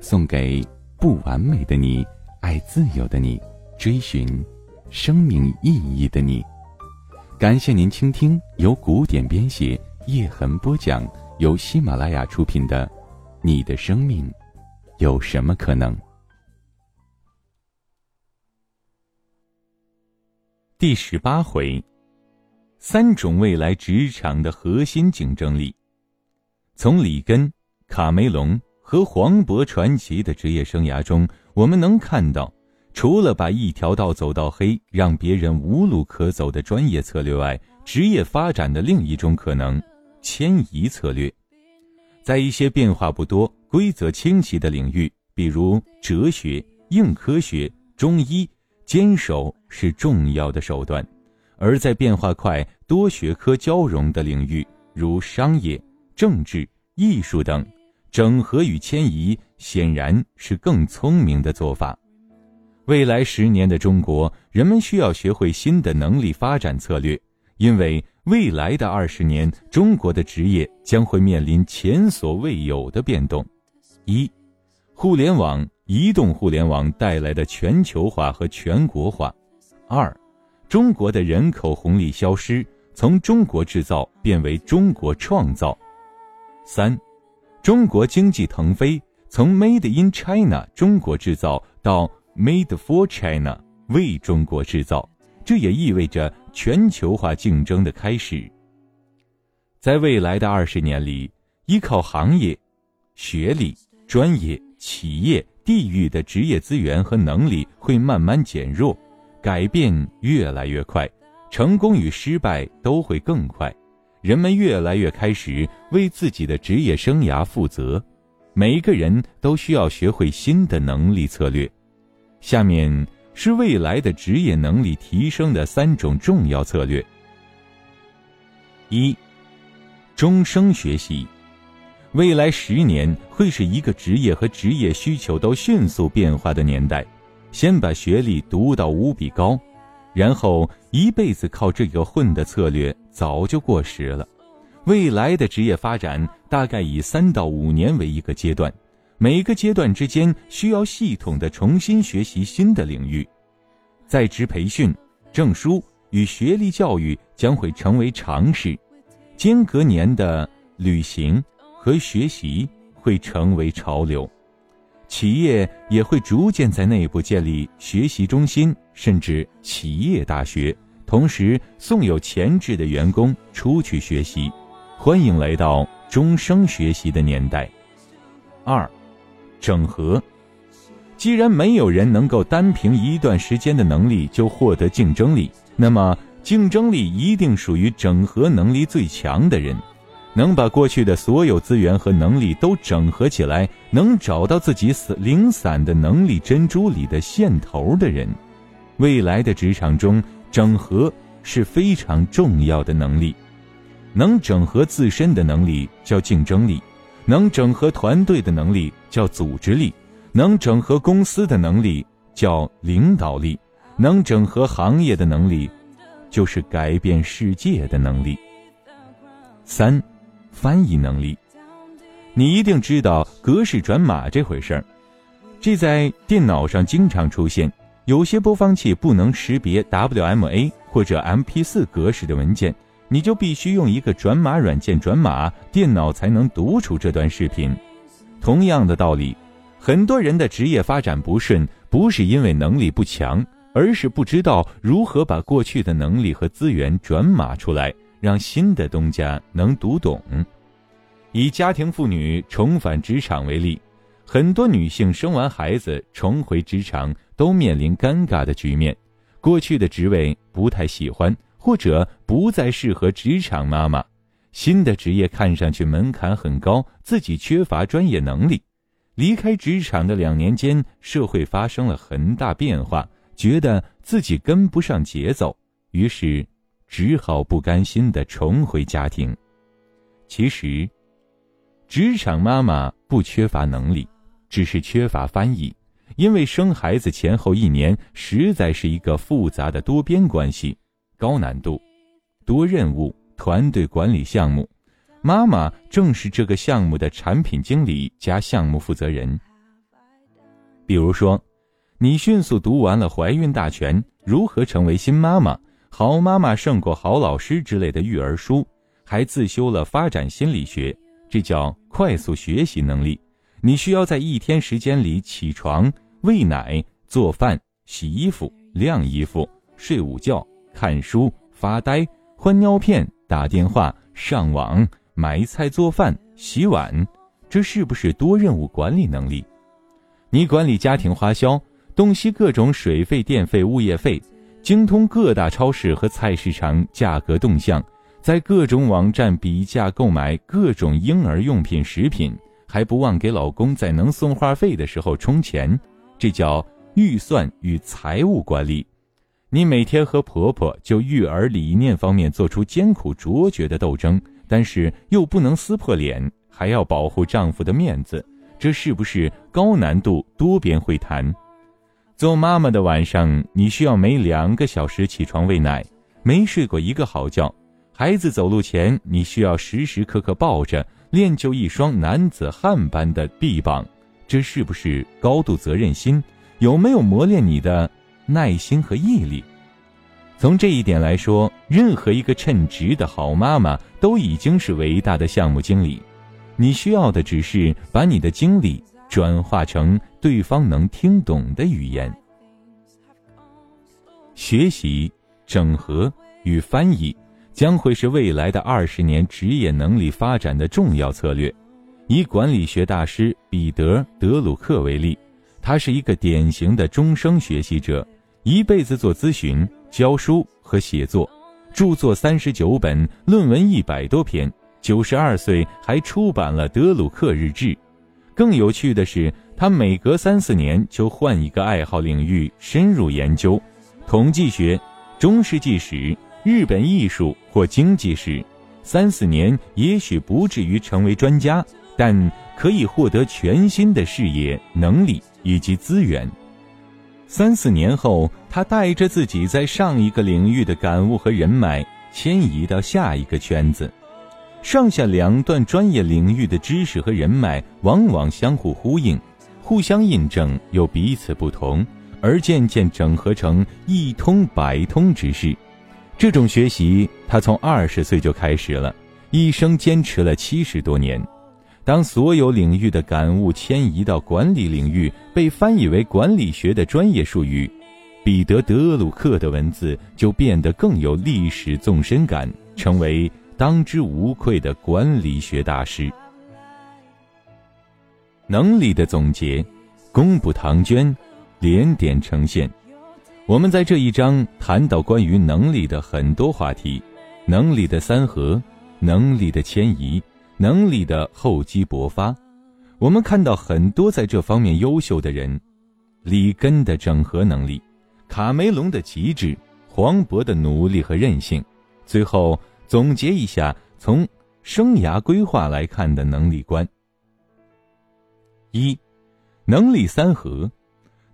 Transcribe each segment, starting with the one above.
送给不完美的你，爱自由的你，追寻生命意义的你。感谢您倾听由古典编写、叶痕播讲、由喜马拉雅出品的《你的生命有什么可能》第十八回：三种未来职场的核心竞争力。从里根、卡梅隆和黄渤传奇的职业生涯中，我们能看到。除了把一条道走到黑，让别人无路可走的专业策略外，职业发展的另一种可能——迁移策略。在一些变化不多、规则清晰的领域，比如哲学、硬科学、中医，坚守是重要的手段；而在变化快、多学科交融的领域，如商业、政治、艺术等，整合与迁移显然是更聪明的做法。未来十年的中国，人们需要学会新的能力发展策略，因为未来的二十年，中国的职业将会面临前所未有的变动。一、互联网、移动互联网带来的全球化和全国化；二、中国的人口红利消失，从中国制造变为中国创造；三、中国经济腾飞，从 Made in China 中国制造到。Made for China，为中国制造，这也意味着全球化竞争的开始。在未来的二十年里，依靠行业、学历、专业、企业、地域的职业资源和能力会慢慢减弱，改变越来越快，成功与失败都会更快。人们越来越开始为自己的职业生涯负责，每一个人都需要学会新的能力策略。下面是未来的职业能力提升的三种重要策略：一、终生学习。未来十年会是一个职业和职业需求都迅速变化的年代。先把学历读到无比高，然后一辈子靠这个混的策略早就过时了。未来的职业发展大概以三到五年为一个阶段。每个阶段之间需要系统的重新学习新的领域，在职培训、证书与学历教育将会成为常识，间隔年的旅行和学习会成为潮流，企业也会逐渐在内部建立学习中心，甚至企业大学，同时送有潜质的员工出去学习，欢迎来到终生学习的年代。二。整合，既然没有人能够单凭一段时间的能力就获得竞争力，那么竞争力一定属于整合能力最强的人，能把过去的所有资源和能力都整合起来，能找到自己死零散的能力珍珠里的线头的人。未来的职场中，整合是非常重要的能力，能整合自身的能力叫竞争力。能整合团队的能力叫组织力，能整合公司的能力叫领导力，能整合行业的能力，就是改变世界的能力。三，翻译能力，你一定知道格式转码这回事儿，这在电脑上经常出现，有些播放器不能识别 WMA 或者 MP4 格式的文件。你就必须用一个转码软件转码，电脑才能读出这段视频。同样的道理，很多人的职业发展不顺，不是因为能力不强，而是不知道如何把过去的能力和资源转码出来，让新的东家能读懂。以家庭妇女重返职场为例，很多女性生完孩子重回职场都面临尴尬的局面，过去的职位不太喜欢。或者不再适合职场妈妈，新的职业看上去门槛很高，自己缺乏专业能力，离开职场的两年间，社会发生了很大变化，觉得自己跟不上节奏，于是只好不甘心的重回家庭。其实，职场妈妈不缺乏能力，只是缺乏翻译。因为生孩子前后一年实在是一个复杂的多边关系，高难度、多任务、团队管理项目，妈妈正是这个项目的产品经理加项目负责人。比如说，你迅速读完了《怀孕大全》《如何成为新妈妈》《好妈妈胜过好老师》之类的育儿书，还自修了发展心理学，这叫快速学习能力。你需要在一天时间里起床。喂奶、做饭、洗衣服、晾衣服、睡午觉、看书、发呆、换尿片、打电话、上网、买菜、做饭、洗碗，这是不是多任务管理能力？你管理家庭花销，洞悉各种水费、电费、物业费，精通各大超市和菜市场价格动向，在各种网站比价购买各种婴儿用品、食品，还不忘给老公在能送话费的时候充钱。这叫预算与财务管理。你每天和婆婆就育儿理念方面做出艰苦卓绝的斗争，但是又不能撕破脸，还要保护丈夫的面子，这是不是高难度多边会谈？做妈妈的晚上，你需要每两个小时起床喂奶，没睡过一个好觉。孩子走路前，你需要时时刻刻抱着，练就一双男子汉般的臂膀。这是不是高度责任心？有没有磨练你的耐心和毅力？从这一点来说，任何一个称职的好妈妈都已经是伟大的项目经理。你需要的只是把你的经历转化成对方能听懂的语言。学习、整合与翻译将会是未来的二十年职业能力发展的重要策略。以管理学大师彼得·德鲁克为例，他是一个典型的终生学习者，一辈子做咨询、教书和写作，著作三十九本，论文一百多篇。九十二岁还出版了《德鲁克日志》。更有趣的是，他每隔三四年就换一个爱好领域深入研究，统计学、中世纪史、日本艺术或经济史。三四年也许不至于成为专家。但可以获得全新的视野、能力以及资源。三四年后，他带着自己在上一个领域的感悟和人脉，迁移到下一个圈子。上下两段专业领域的知识和人脉，往往相互呼应、互相印证，又彼此不同，而渐渐整合成一通百通之势。这种学习，他从二十岁就开始了，一生坚持了七十多年。当所有领域的感悟迁移到管理领域，被翻译为管理学的专业术语，彼得·德鲁克的文字就变得更有历史纵深感，成为当之无愧的管理学大师。能力的总结，公布唐娟，连点呈现。我们在这一章谈到关于能力的很多话题，能力的三合，能力的迁移。能力的厚积薄发，我们看到很多在这方面优秀的人：里根的整合能力，卡梅隆的极致，黄渤的努力和韧性。最后总结一下，从生涯规划来看的能力观：一，能力三合，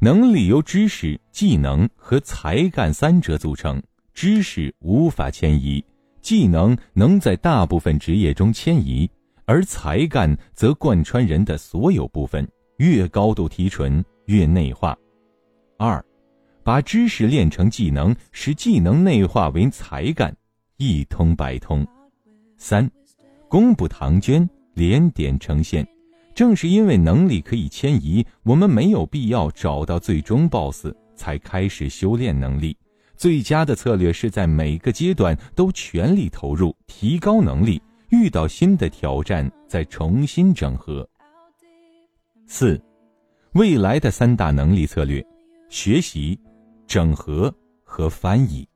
能力由知识、技能和才干三者组成，知识无法迁移。技能能在大部分职业中迁移，而才干则贯穿人的所有部分，越高度提纯越内化。二，把知识练成技能，使技能内化为才干，一通百通。三，公布唐娟，连点呈现。正是因为能力可以迁移，我们没有必要找到最终 BOSS 才开始修炼能力。最佳的策略是在每个阶段都全力投入，提高能力；遇到新的挑战，再重新整合。四，未来的三大能力策略：学习、整合和翻译。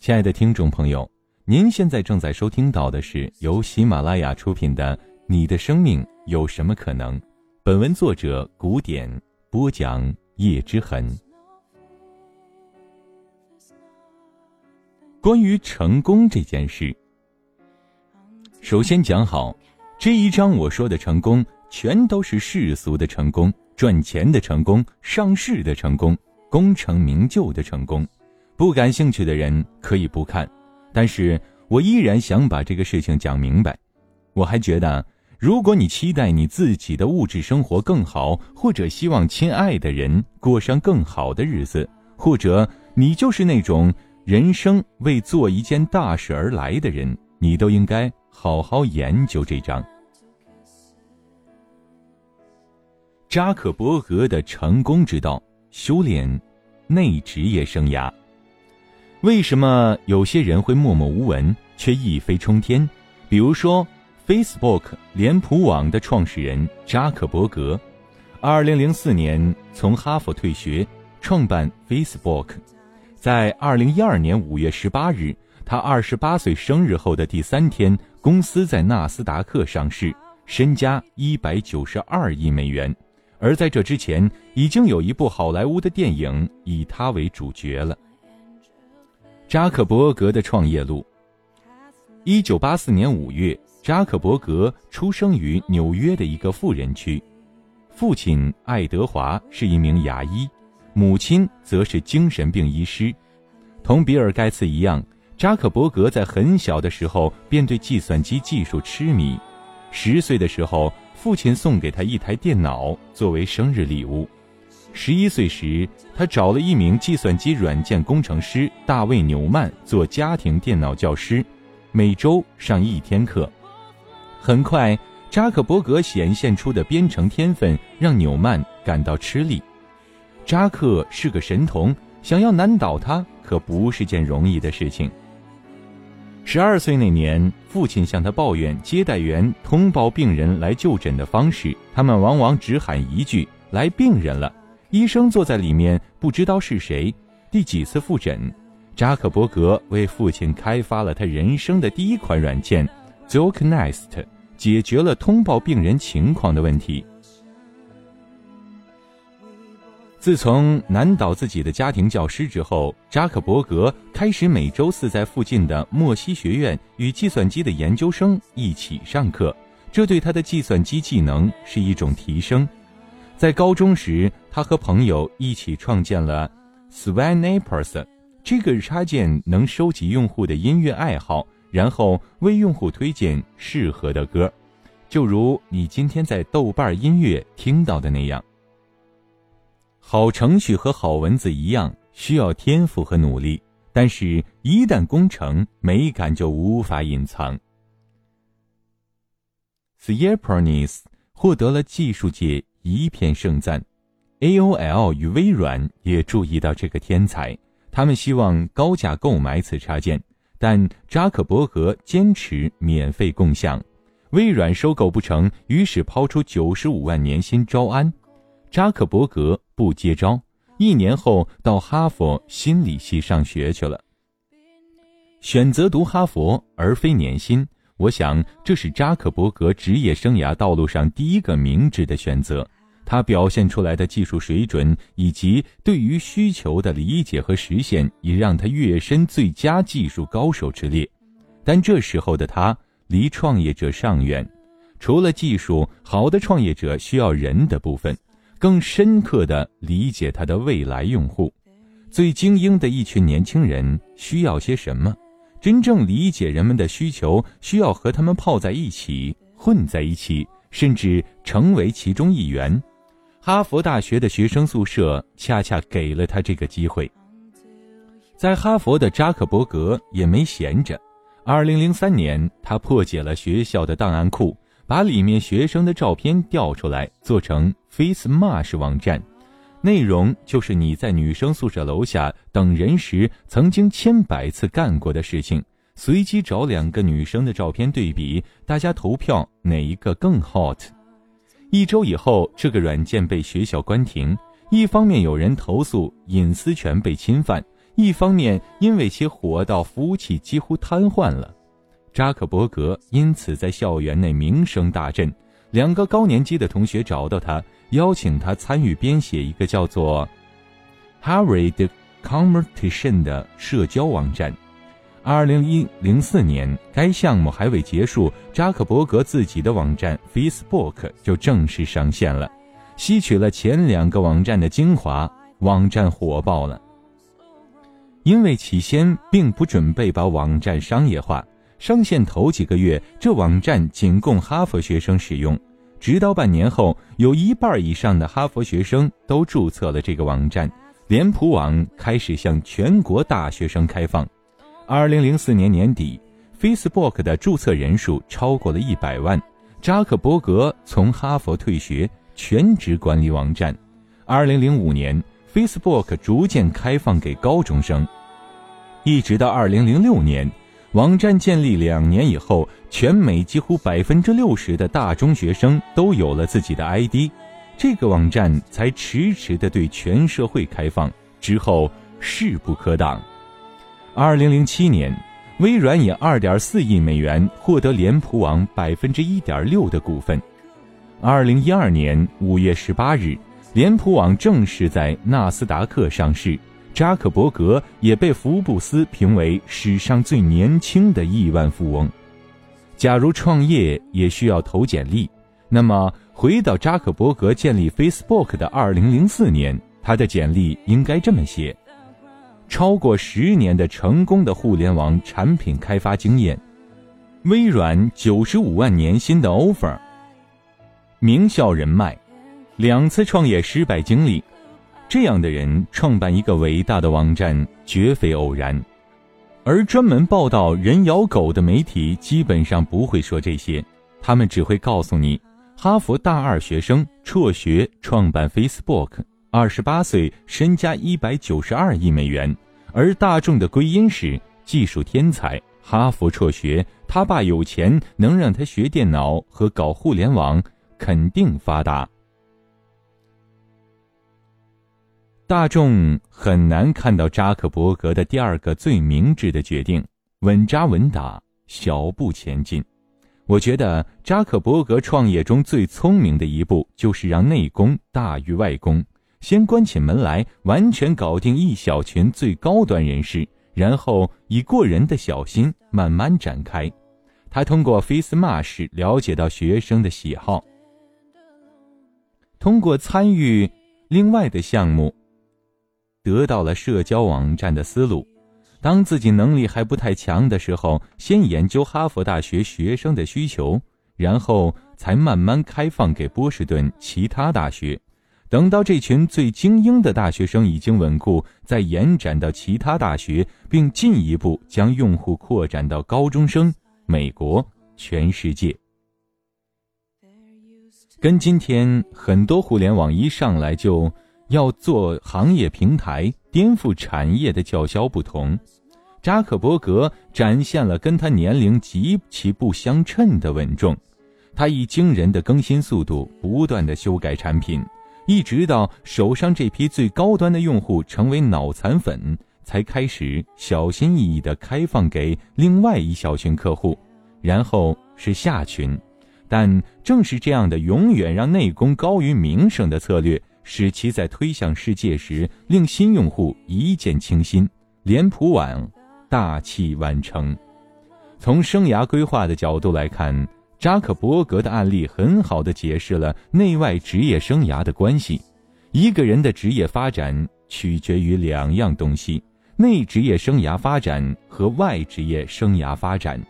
亲爱的听众朋友，您现在正在收听到的是由喜马拉雅出品的《你的生命有什么可能》，本文作者古典播讲叶之痕。关于成功这件事，首先讲好，这一章我说的成功，全都是世俗的成功，赚钱的成功，上市的成功，功成名就的成功。不感兴趣的人可以不看，但是我依然想把这个事情讲明白。我还觉得，如果你期待你自己的物质生活更好，或者希望亲爱的人过上更好的日子，或者你就是那种人生为做一件大事而来的人，你都应该好好研究这章。扎克伯格的成功之道：修炼内职业生涯。为什么有些人会默默无闻却一飞冲天？比如说，Facebook 脸谱网的创始人扎克伯格，二零零四年从哈佛退学，创办 Facebook，在二零一二年五月十八日，他二十八岁生日后的第三天，公司在纳斯达克上市，身家一百九十二亿美元。而在这之前，已经有一部好莱坞的电影以他为主角了。扎克伯格的创业路。一九八四年五月，扎克伯格出生于纽约的一个富人区，父亲爱德华是一名牙医，母亲则是精神病医师。同比尔盖茨一样，扎克伯格在很小的时候便对计算机技术痴迷。十岁的时候，父亲送给他一台电脑作为生日礼物。十一岁时，他找了一名计算机软件工程师大卫纽曼做家庭电脑教师，每周上一天课。很快，扎克伯格显现出的编程天分让纽曼感到吃力。扎克是个神童，想要难倒他可不是件容易的事情。十二岁那年，父亲向他抱怨接待员通报病人来就诊的方式，他们往往只喊一句“来病人了”。医生坐在里面，不知道是谁。第几次复诊，扎克伯格为父亲开发了他人生的第一款软件 Zocnest，解决了通报病人情况的问题。自从难倒自己的家庭教师之后，扎克伯格开始每周四在附近的莫西学院与计算机的研究生一起上课，这对他的计算机技能是一种提升。在高中时，他和朋友一起创建了 s w a n a p e r s 这个插件能收集用户的音乐爱好，然后为用户推荐适合的歌，就如你今天在豆瓣音乐听到的那样。好程序和好文字一样，需要天赋和努力，但是，一旦功成，美感就无法隐藏。s y e p r n i s 获得了技术界。一片盛赞，AOL 与微软也注意到这个天才，他们希望高价购买此插件，但扎克伯格坚持免费共享。微软收购不成，于是抛出九十五万年薪招安，扎克伯格不接招，一年后到哈佛心理系上学去了。选择读哈佛而非年薪，我想这是扎克伯格职业生涯道路上第一个明智的选择。他表现出来的技术水准以及对于需求的理解和实现，也让他跃身最佳技术高手之列。但这时候的他离创业者尚远。除了技术，好的创业者需要人的部分，更深刻的理解他的未来用户。最精英的一群年轻人需要些什么？真正理解人们的需求，需要和他们泡在一起，混在一起，甚至成为其中一员。哈佛大学的学生宿舍恰恰给了他这个机会。在哈佛的扎克伯格也没闲着。二零零三年，他破解了学校的档案库，把里面学生的照片调出来，做成 Face m a s h 网站，内容就是你在女生宿舍楼下等人时曾经千百次干过的事情。随机找两个女生的照片对比，大家投票哪一个更 hot。一周以后，这个软件被学校关停。一方面有人投诉隐私权被侵犯，一方面因为其火到服务器几乎瘫痪了。扎克伯格因此在校园内名声大振，两个高年级的同学找到他，邀请他参与编写一个叫做 “Harvard Conversation” 的社交网站。二零一零四年，该项目还未结束，扎克伯格自己的网站 Facebook 就正式上线了，吸取了前两个网站的精华，网站火爆了。因为起先并不准备把网站商业化。上线头几个月，这网站仅供哈佛学生使用。直到半年后，有一半以上的哈佛学生都注册了这个网站，脸谱网开始向全国大学生开放。二零零四年年底，Facebook 的注册人数超过了一百万。扎克伯格从哈佛退学，全职管理网站。二零零五年，Facebook 逐渐开放给高中生，一直到二零零六年。网站建立两年以后，全美几乎百分之六十的大中学生都有了自己的 ID，这个网站才迟迟的对全社会开放。之后势不可挡。二零零七年，微软以二点四亿美元获得脸谱网百分之一点六的股份。二零一二年五月十八日，脸谱网正式在纳斯达克上市。扎克伯格也被福布斯评为史上最年轻的亿万富翁。假如创业也需要投简历，那么回到扎克伯格建立 Facebook 的2004年，他的简历应该这么写：超过十年的成功的互联网产品开发经验，微软95万年薪的 offer，名校人脉，两次创业失败经历。这样的人创办一个伟大的网站绝非偶然，而专门报道人咬狗的媒体基本上不会说这些，他们只会告诉你：哈佛大二学生辍学创办 Facebook，二十八岁身家一百九十二亿美元，而大众的归因是技术天才，哈佛辍学，他爸有钱能让他学电脑和搞互联网，肯定发达。大众很难看到扎克伯格的第二个最明智的决定：稳扎稳打，小步前进。我觉得扎克伯格创业中最聪明的一步，就是让内功大于外功，先关起门来，完全搞定一小群最高端人士，然后以过人的小心慢慢展开。他通过 Face Mash 了解到学生的喜好，通过参与另外的项目。得到了社交网站的思路，当自己能力还不太强的时候，先研究哈佛大学学生的需求，然后才慢慢开放给波士顿其他大学。等到这群最精英的大学生已经稳固，再延展到其他大学，并进一步将用户扩展到高中生、美国、全世界。跟今天很多互联网一上来就。要做行业平台，颠覆产业的叫嚣不同，扎克伯格展现了跟他年龄极其不相称的稳重。他以惊人的更新速度，不断的修改产品，一直到手上这批最高端的用户成为脑残粉，才开始小心翼翼的开放给另外一小群客户，然后是下群。但正是这样的永远让内功高于名声的策略。使其在推向世界时，令新用户一见倾心。脸谱网大器晚成。从生涯规划的角度来看，扎克伯格的案例很好的解释了内外职业生涯的关系。一个人的职业发展取决于两样东西：内职业生涯发展和外职业生涯发展。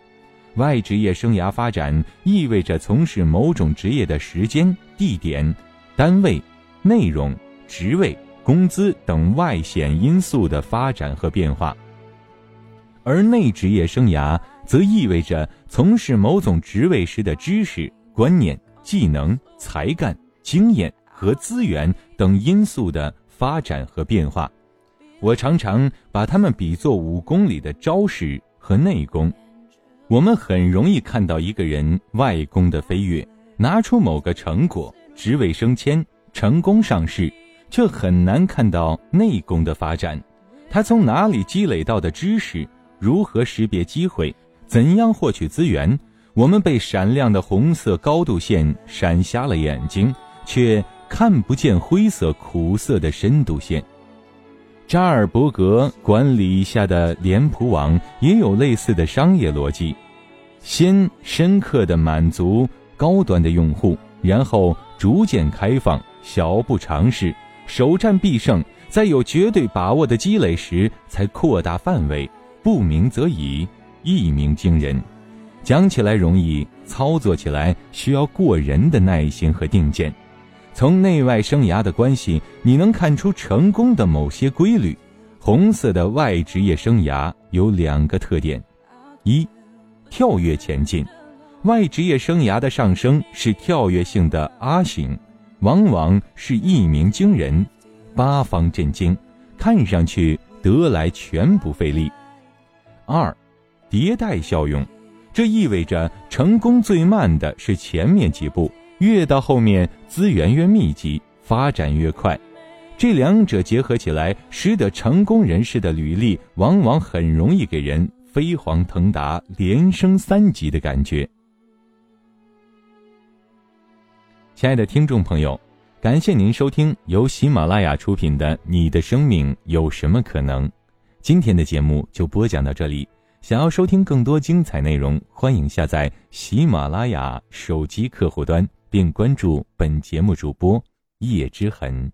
外职业生涯发展意味着从事某种职业的时间、地点、单位。内容、职位、工资等外显因素的发展和变化，而内职业生涯则意味着从事某种职位时的知识、观念、技能、才干、经验和资源等因素的发展和变化。我常常把它们比作武功里的招式和内功。我们很容易看到一个人外功的飞跃，拿出某个成果，职位升迁。成功上市，却很难看到内功的发展。他从哪里积累到的知识？如何识别机会？怎样获取资源？我们被闪亮的红色高度线闪瞎了眼睛，却看不见灰色苦涩的深度线。扎尔伯格管理下的脸谱网也有类似的商业逻辑：先深刻的满足高端的用户，然后逐渐开放，小步尝试，首战必胜，在有绝对把握的积累时才扩大范围。不鸣则已，一鸣惊人。讲起来容易，操作起来需要过人的耐心和定见。从内外生涯的关系，你能看出成功的某些规律。红色的外职业生涯有两个特点：一，跳跃前进。外职业生涯的上升是跳跃性的 R 型，往往是一鸣惊人，八方震惊，看上去得来全不费力。二，迭代效用，这意味着成功最慢的是前面几步。越到后面，资源越密集，发展越快。这两者结合起来，使得成功人士的履历往往很容易给人飞黄腾达、连升三级的感觉。亲爱的听众朋友，感谢您收听由喜马拉雅出品的《你的生命有什么可能》。今天的节目就播讲到这里。想要收听更多精彩内容，欢迎下载喜马拉雅手机客户端。并关注本节目主播叶之痕。